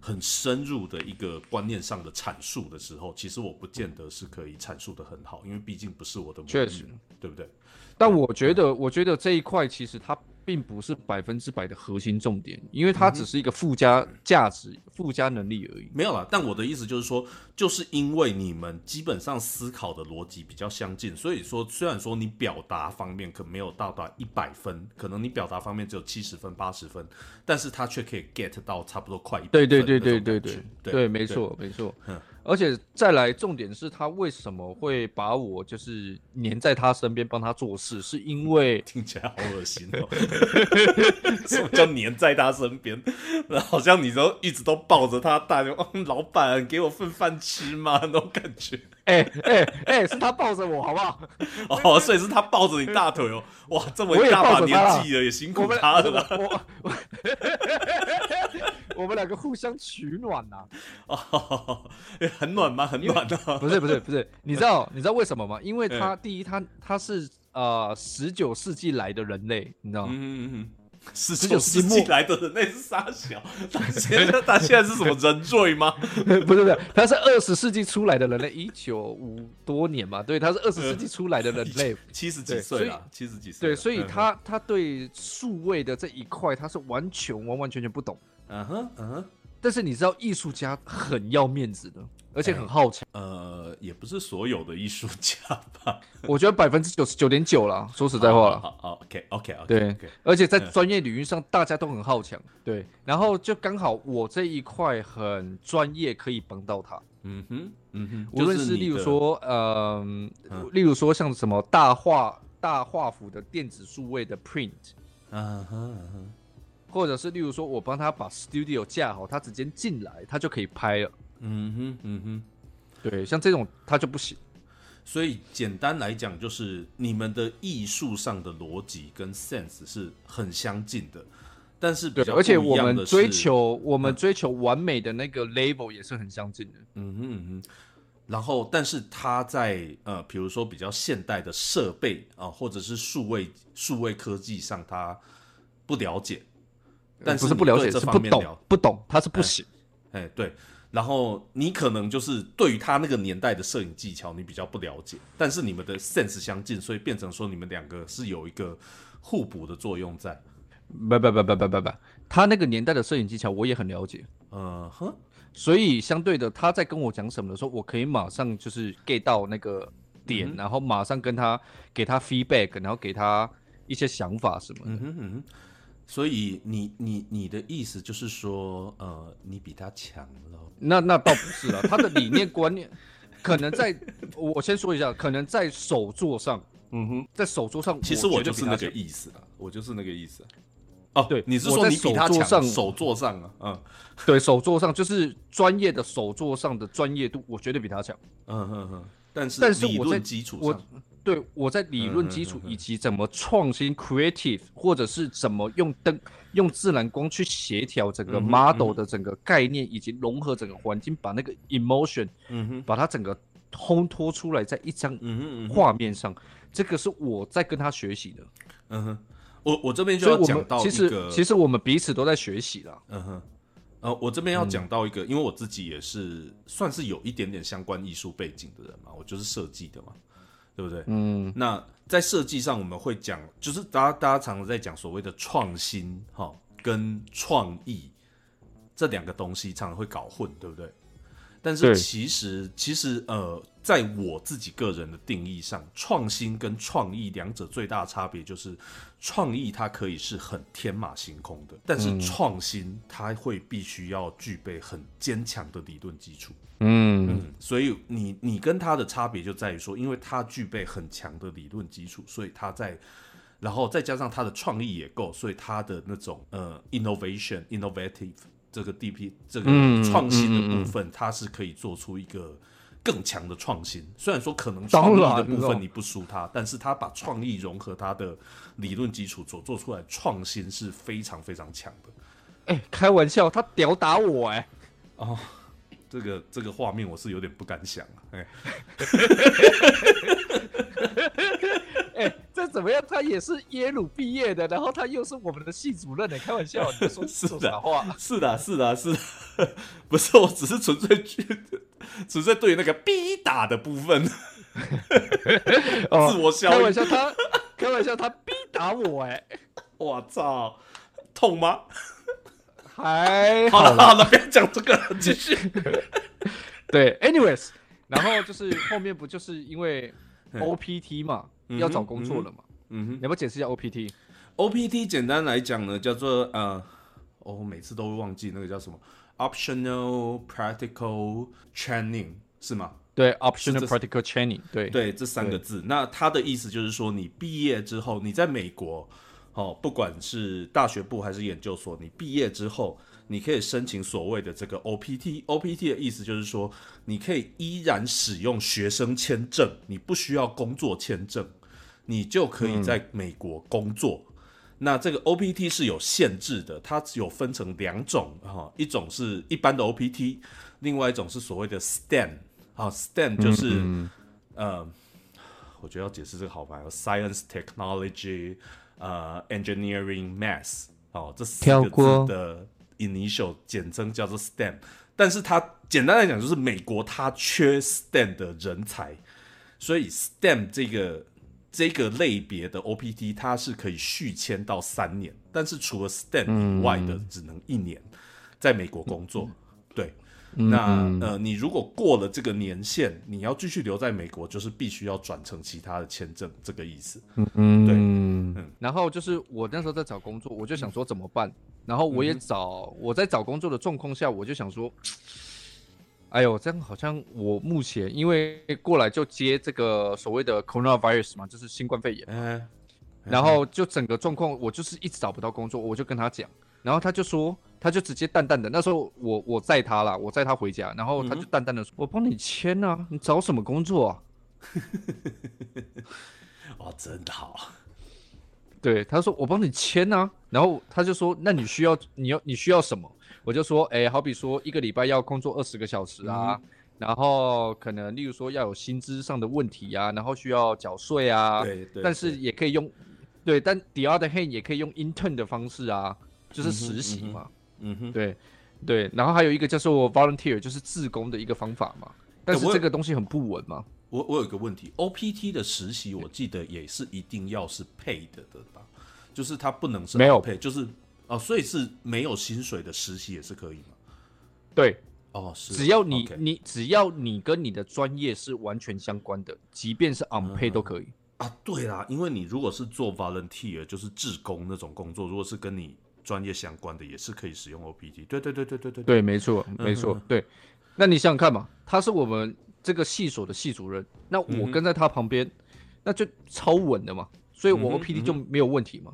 很深入的一个观念上的阐述的时候，其实我不见得是可以阐述的很好，因为毕竟不是我的确实，对不对？但我觉得，我觉得这一块其实它。并不是百分之百的核心重点，因为它只是一个附加价值、附加能力而已。没有了，但我的意思就是说，就是因为你们基本上思考的逻辑比较相近，所以说虽然说你表达方面可没有到达一百分，可能你表达方面只有七十分、八十分，但是他却可以 get 到差不多快一对对对对对对对，没错没错。而且再来，重点是他为什么会把我就是黏在他身边帮他做事，是因为听起来好恶心哦。什么叫黏在他身边？好像你都一直都抱着他，大就老板给我份饭吃嘛那种感觉。哎哎哎，是他抱着我好不好？哦，所以是他抱着你大腿哦。哇，这么大把年纪了，也辛苦他了。我我 们两个互相取暖呐。哦。很暖吗？很暖的。不是不是不是，你知道你知道为什么吗？因为他第一，他他是呃十九世纪来的人类，你知道吗？嗯嗯嗯。十九世纪来的人类是傻小，他现在他现在是什么人罪吗？不是不是，他是二十世纪出来的人类，一九五多年嘛，对，他是二十世纪出来的人类，七十几岁了，七十几岁，对，所以他他对数位的这一块，他是完全完完全全不懂。嗯哼，嗯哼。但是你知道，艺术家很要面子的，而且很好强。呃，也不是所有的艺术家吧？我觉得百分之九十九点九了。说实在话了，好，OK，OK，OK。对，而且在专业领域上，大家都很好强。对，然后就刚好我这一块很专业，可以帮到他。嗯哼，嗯哼。无论是例如说，嗯，例如说像什么大画大画幅的电子数位的 print。嗯哼，嗯哼。或者是例如说，我帮他把 studio 架好，他直接进来，他就可以拍了。嗯哼，嗯哼，对，像这种他就不行。所以简单来讲，就是你们的艺术上的逻辑跟 sense 是很相近的，但是而且我们追求我们追求完美的那个 level 也是很相近的。嗯哼嗯哼。然后，但是他在呃，比如说比较现代的设备啊，或者是数位数位科技上，他不了解。但不是不了解，是不懂，不懂，他是不行。哎，对。然后你可能就是对于他那个年代的摄影技巧，你比较不了解。但是你们的 sense 相近，所以变成说你们两个是有一个互补的作用在。不不不不不不不，他那个年代的摄影技巧我也很了解。嗯哼。所以相对的，他在跟我讲什么的时候，我可以马上就是 get 到那个点，然后马上跟他给他 feedback，然后给他一些想法什么的。所以你你你的意思就是说，呃，你比他强了？那那倒不是了，他的理念观念可能在，我先说一下，可能在手作上，嗯哼，在手作上，其实我就是那个意思了，我就是那个意思。哦，对，你是说你比他强？手作上啊，嗯，对手作上就是专业的手作上的专业度，我绝对比他强。嗯哼哼，但是但是我在基础上。对，我在理论基础以及怎么创新 creative，或者是怎么用灯、用自然光去协调整个 model 的整个概念，以及融合整个环境，把那个 emotion，嗯哼，把它整个烘托出来，在一张画面上，这个是我在跟他学习的。嗯哼，我我这边就要讲到其实其实我们彼此都在学习啦。嗯哼，呃，我这边要讲到一个，因为我自己也是算是有一点点相关艺术背景的人嘛，我就是设计的嘛。对不对？嗯，那在设计上我们会讲，就是大家大家常常在讲所谓的创新哈，跟创意这两个东西常常会搞混，对不对？但是其实其实呃，在我自己个人的定义上，创新跟创意两者最大的差别就是，创意它可以是很天马行空的，但是创新它会必须要具备很坚强的理论基础。嗯，所以你你跟它的差别就在于说，因为它具备很强的理论基础，所以它在，然后再加上他的创意也够，所以他的那种呃 innovation innovative。这个 DP 这个创新的部分，它是可以做出一个更强的创新。虽然说可能创意的部分你不输他，但是他把创意融合他的理论基础所做出来创新是非常非常强的。哎，开玩笑，他屌打我哎！哦，这个这个画面我是有点不敢想啊。哎。这怎么样？他也是耶鲁毕业的，然后他又是我们的系主任呢。开玩笑，你说说啥 话？是的，是的，是的，不是，我只是纯粹去，纯粹对于那个逼打的部分，自我消。开玩笑，他开玩笑，他逼打我，哎，我操，痛吗？还好了，好了，不要讲这个，继续。对，anyways，然后就是后面不就是因为 OPT 嘛？要找工作了嘛？嗯哼，你要不要解释一下 OPT？OPT 简单来讲呢，叫做呃，我每次都会忘记那个叫什么，optional practical training 是吗？对，optional practical training，对对，这三个字。那它的意思就是说，你毕业之后，你在美国，哦，不管是大学部还是研究所，你毕业之后，你可以申请所谓的这个 OPT。OPT 的意思就是说，你可以依然使用学生签证，你不需要工作签证。你就可以在美国工作。那这个 OPT 是有限制的，它只有分成两种哈，一种是一般的 OPT，另外一种是所谓的 STEM 啊，STEM 就是呃，我觉得要解释这个好烦，Science、Technology、呃，Engineering、Math 哦，这四个字的 initial 简称叫做 STEM，但是它简单来讲就是美国它缺 STEM 的人才，所以 STEM 这个这个类别的 OPT 它是可以续签到三年，但是除了 STEM 以外的只能一年，在美国工作。对，那呃，你如果过了这个年限，你要继续留在美国，就是必须要转成其他的签证，这个意思。嗯，对。然后就是我那时候在找工作，我就想说怎么办，然后我也找我在找工作的状况下，我就想说。哎呦，这样好像我目前因为过来就接这个所谓的 coronavirus 嘛，就是新冠肺炎，嗯，然后就整个状况，我就是一直找不到工作，我就跟他讲，然后他就说，他就直接淡淡的，那时候我我载他了，我载他回家，然后他就淡淡的说，我帮你签啊，你找什么工作啊？哦，真的好，对，他说我帮你签啊，然后他就说，那你需要你要你需要什么？我就说，哎，好比说一个礼拜要工作二十个小时啊，然后可能例如说要有薪资上的问题啊，然后需要缴税啊，对，但是也可以用，对，但 the other hand 也可以用 intern 的方式啊，就是实习嘛，嗯哼，对，对，然后还有一个叫做 volunteer，就是自工的一个方法嘛，但是这个东西很不稳嘛。我我有一个问题，OPT 的实习我记得也是一定要是配的的吧？就是它不能是没有配，就是。哦，所以是没有薪水的实习也是可以吗？对，哦，是，只要你你只要你跟你的专业是完全相关的，即便是 unpaid 都可以啊。对啦，因为你如果是做 volunteer，就是志工那种工作，如果是跟你专业相关的，也是可以使用 OPT。对对对对对对，对，没错没错，对。那你想想看嘛，他是我们这个系所的系主任，那我跟在他旁边，那就超稳的嘛，所以我 OPT 就没有问题嘛。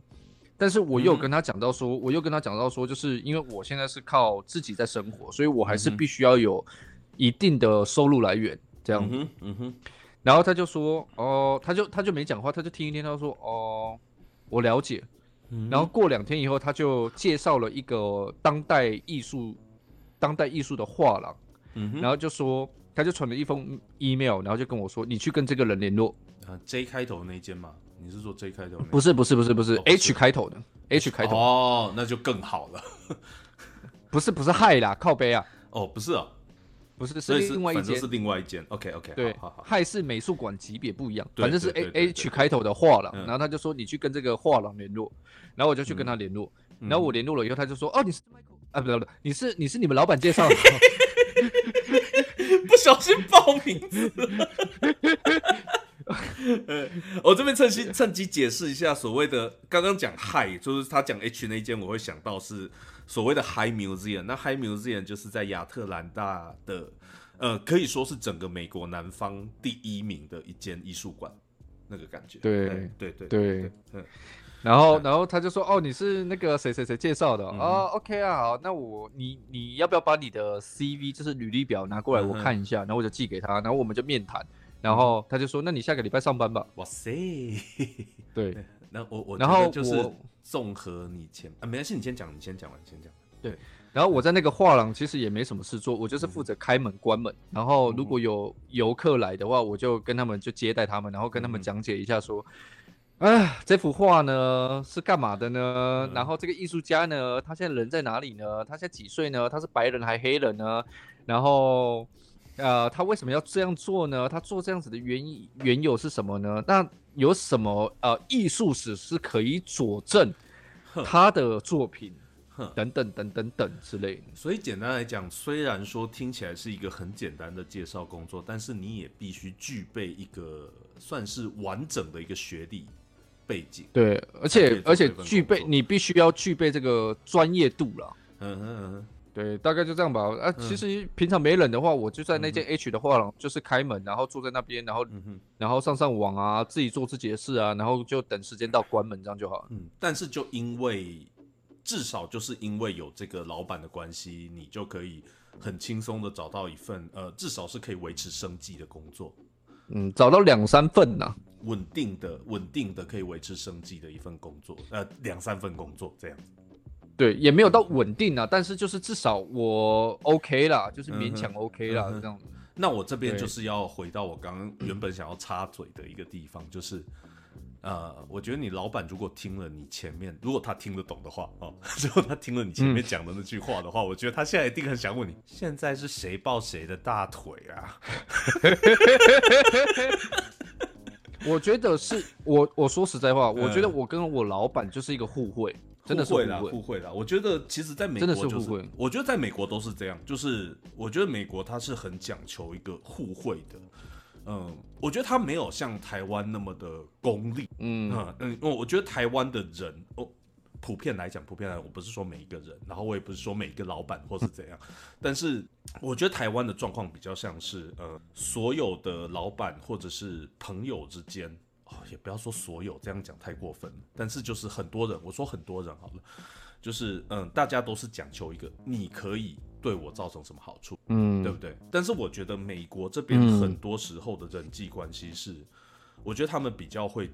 但是我又跟他讲到说，我又跟他讲到说，就是因为我现在是靠自己在生活，所以我还是必须要有一定的收入来源这样子。嗯哼，然后他就说，哦，他就他就没讲话，他就听一听，他说，哦，我了解。然后过两天以后，他就介绍了一个当代艺术，当代艺术的画廊。嗯哼，然后就说，他就传了一封 email，然后就跟我说，你去跟这个人联络。啊，J 开头那间吗？你是说 J 开头？不是不是不是不是 H 开头的 H 开头哦，那就更好了。不是不是嗨啦，靠背啊。哦，不是啊，不是是另外一间，是另外一间。OK OK，对，好好。嗨是美术馆级别不一样，反正是 A H 开头的画廊。然后他就说你去跟这个画廊联络，然后我就去跟他联络。然后我联络了以后，他就说哦你是 Michael 啊不不不，你是你是你们老板介绍的。不小心报名字。我这边趁机趁机解释一下所谓的刚刚讲 High，就是他讲 H 那一间，我会想到是所谓的 High Museum。那 High Museum 就是在亚特兰大的，呃，可以说是整个美国南方第一名的一间艺术馆，那个感觉。对对对对，嗯。然后然后他就说，哦，你是那个谁谁谁介绍的哦 o k 啊，好，那我你你要不要把你的 CV 就是履历表拿过来我看一下，然后我就寄给他，然后我们就面谈。然后他就说：“那你下个礼拜上班吧。”哇塞，对，那我我然后就是综合你前啊，没关系，你先讲，你先讲完，先讲。对，然后我在那个画廊其实也没什么事做，我就是负责开门关门。然后如果有游客来的话，我就跟他们就接待他们，然后跟他们讲解一下说：“啊，这幅画呢是干嘛的呢？然后这个艺术家呢，他现在人在哪里呢？他现在几岁呢？他是白人还黑人呢？然后。”呃，他为什么要这样做呢？他做这样子的原因缘由是什么呢？那有什么呃艺术史是可以佐证他的作品等等等等等之类的？所以简单来讲，虽然说听起来是一个很简单的介绍工作，但是你也必须具备一个算是完整的一个学历背景。对，而且而且具备你必须要具备这个专业度了。嗯嗯嗯。对，大概就这样吧。啊，其实平常没人的话，我就在那间 H 的画廊，就是开门，然后坐在那边，然后然后上上网啊，自己做自己的事啊，然后就等时间到关门，这样就好了。嗯，但是就因为至少就是因为有这个老板的关系，你就可以很轻松的找到一份呃，至少是可以维持生计的工作。嗯，找到两三份呐，稳定的、稳定的可以维持生计的一份工作，呃，两三份工作这样子。对，也没有到稳定啊，但是就是至少我 OK 啦，就是勉强 OK 啦，这样子。那我这边就是要回到我刚刚原本想要插嘴的一个地方，就是，呃，我觉得你老板如果听了你前面，如果他听得懂的话，哦，如果他听了你前面讲的那句话的话，我觉得他现在一定很想问你，现在是谁抱谁的大腿啊？我觉得是我我说实在话，我觉得我跟我老板就是一个互惠，真的是互惠啦，互惠。啦。我觉得其实在美国真的是就是互惠我觉得在美国都是这样，就是我觉得美国它是很讲求一个互惠的。嗯，我觉得它没有像台湾那么的功利。嗯嗯嗯，我我觉得台湾的人，哦，普遍来讲，普遍来讲，我不是说每一个人，然后我也不是说每一个老板或是怎样，但是我觉得台湾的状况比较像是，呃，所有的老板或者是朋友之间，哦，也不要说所有，这样讲太过分了，但是就是很多人，我说很多人好了，就是嗯，大家都是讲求一个，你可以对我造成什么好处，嗯，对不对？但是我觉得美国这边嗯很多时候的人际关系是，我觉得他们比较会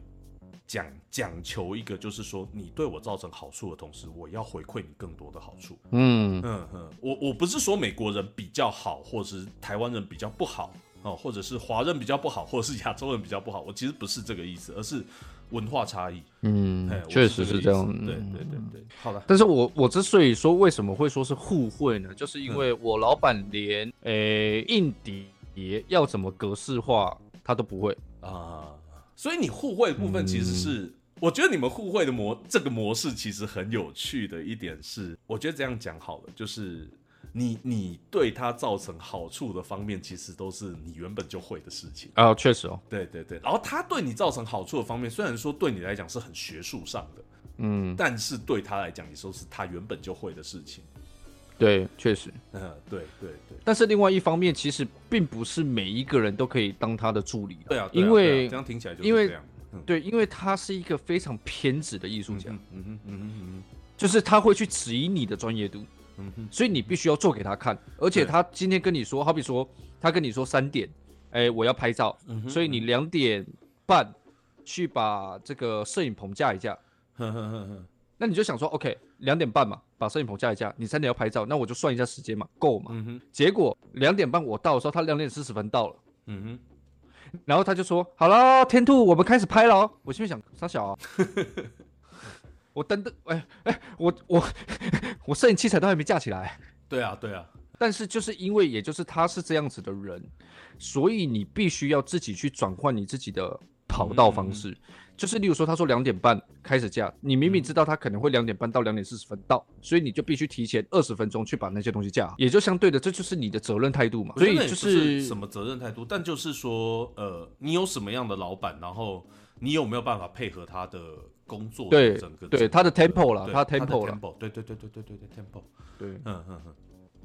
讲讲求一个，就是说你对我造成好处的同时，我要回馈你更多的好处。嗯嗯嗯，我我不是说美国人比较好，或者是台湾人比较不好哦，或者是华人比较不好，或者是亚洲人比较不好，我其实不是这个意思，而是文化差异。嗯确实是这样。对对对对，好了，但是我我之所以说为什么会说是互惠呢？就是因为我老板连诶、硬碟要怎么格式化他都不会。啊，所以你互惠的部分其实是，我觉得你们互惠的模这个模式其实很有趣的一点是，我觉得这样讲好了，就是你你对他造成好处的方面，其实都是你原本就会的事情。啊，确实哦，对对对，然后他对你造成好处的方面，虽然说对你来讲是很学术上的，嗯，但是对他来讲，你说是他原本就会的事情。对，确实。嗯，对对对，但是另外一方面，其实并不是每一个人都可以当他的助理的。对啊，对啊因为这样听起来就是因为这样。嗯对，因为他是一个非常偏执的艺术家，嗯嗯哼嗯哼嗯就是他会去质疑你的专业度，哼嗯哼，所以你必须要做给他看。而且他今天跟你说，好比说他跟你说三点，哎，我要拍照，嗯哼所以你两点半去把这个摄影棚架一架。呵呵呵呵，那你就想说，OK，两点半嘛，把摄影棚架一架，你三点要拍照，那我就算一下时间嘛，够嘛？嗯哼结果两点半我到的时候，他两点四十分到了，嗯哼。然后他就说：“好了，天兔，我们开始拍了哦。”我心里想，傻小、啊，我等等，哎哎，我我 我摄影器材都还没架起来。对啊，对啊，但是就是因为，也就是他是这样子的人，所以你必须要自己去转换你自己的跑道方式。就是例如说，他说两点半开始架，你明明知道他可能会两点半到两点四十分到，所以你就必须提前二十分钟去把那些东西架好，也就相对的，这就是你的责任态度嘛。所以就是什么责任态度，但就是说，呃，你有什么样的老板，然后你有没有办法配合他的工作对整个对他的 tempo 啦他的 tempo 啦 tempo，对对对对对对对 tempo，对嗯嗯嗯，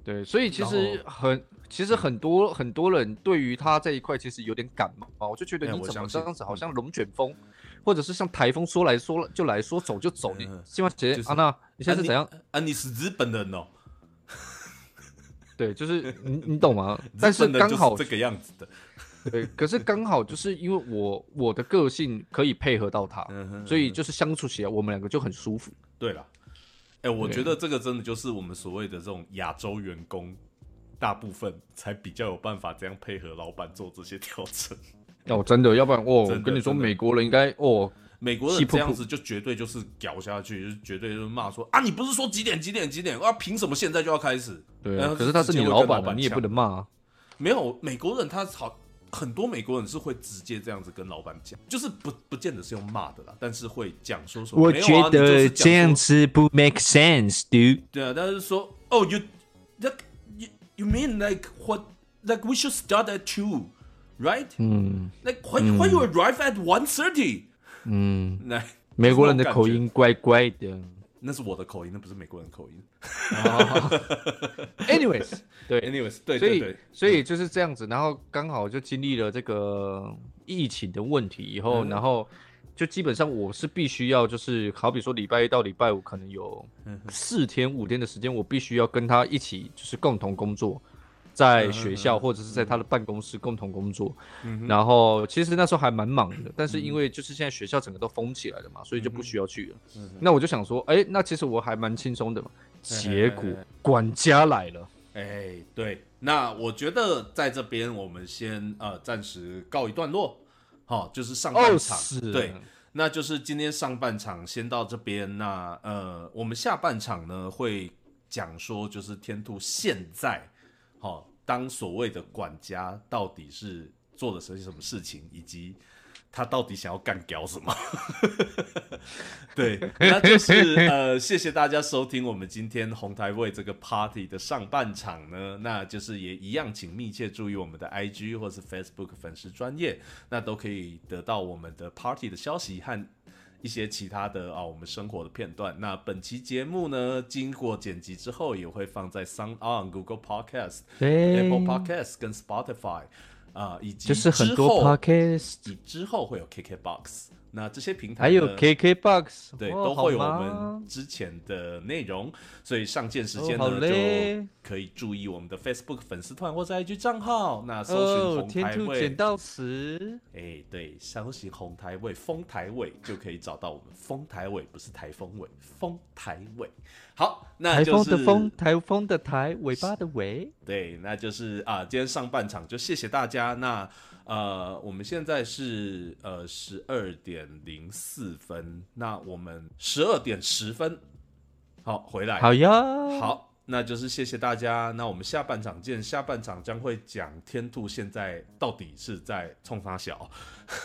对，所以其实很，其实很多很多人对于他这一块其实有点感冒，我就觉得哎你怎么这样子，好像龙卷风，或者是像台风说来说就来说走就走，你嗯希望姐就是安娜，你现在是怎样？啊你？是日本人哦，对，就是你你懂吗？但是刚好这个样子的，对，可是刚好就是因为我我的个性可以配合到他，所以就是相处起来我们两个就很舒服。对了，哎，我觉得这个真的就是我们所谓的这种亚洲员工，大部分才比较有办法这样配合老板做这些调整。哦，真的，要不然哦，我跟你说，美国人应该哦，美国人这样子就绝对就是屌下去，就是绝对就是骂说啊，你不是说几点几点几点啊？凭什么现在就要开始？对啊，可是他是你老板吧，你也不能骂啊。没有美国人他好很多美国人是会直接这样子跟老板讲，就是不不见得是用骂的啦，但是会讲说什么。我觉得这样子不 make sense，dude。对啊，但是说哦，you like you you mean like what like we should start at two, right? 嗯 Like why why you arrive at one thirty? 嗯，来，美国人的口音怪怪的。那是我的口音，那不是美国人的口音。Anyways，对，Anyways，对所以所以就是这样子，然后刚好就经历了这个疫情的问题以后，嗯然后就基本上我是必须要就是好比说礼拜一到礼拜五可能有嗯四天五天的时间，我必须要跟他一起就是共同工作。在学校或者是在他的办公室共同工作，嗯然后其实那时候还蛮忙的，但是因为就是现在学校整个都封起来了嘛，所以就不需要去了。那我就想说，哎，那其实我还蛮轻松的嘛。结果管家来了，哎，对，那我觉得在这边我们先呃暂时告一段落，好、就是上半哦场，是。对，那就是今天上半场先到这边，那呃，我们下半场呢会讲说，就是天兔现在，好、当所谓的管家到底是做了些什么事情，以及他到底想要干屌什么？对，那就是呃，谢谢大家收听我们今天红台位这个 party 的上半场呢，那就是也一样，请密切注意我们的 IG 或是 Facebook 粉丝专业，那都可以得到我们的 party 的消息和一些其他的啊我们生活的片段。那本期节目呢，经过剪辑之后，也会放在 Sound On、Google Podcast、对 Apple Podcast 跟 Spotify 啊、以及就是很多之后 podcast，以之后会有 KKBox，那这些平台还有 KKBox，对，哦都会有我们之前的内容，所以上线时间呢、哦就可以注意我们的 Facebook 粉丝团或者 IG 账号，那搜寻哦，红天台位，兔捡到词，哎，对，搜寻红台位、丰台位就可以找到我们。丰台位不是台风尾，丰台位。好，那台就是风的风，台风的台，尾巴的尾。对，那就是啊，今天上半场就谢谢大家。那呃，我们现在是呃十二点零四分，那我们十二点十分好回来。好呀，好，那就是谢谢大家。那我们下半场见。下半场将会讲天兔现在到底是在冲啥小。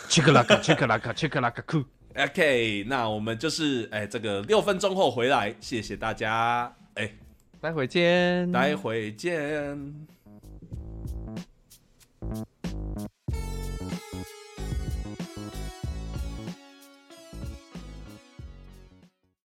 切克拉卡，切克拉卡，切克拉卡库。OK，那我们就是哎，这个六分钟后回来，谢谢大家。哎，待会见，待会见。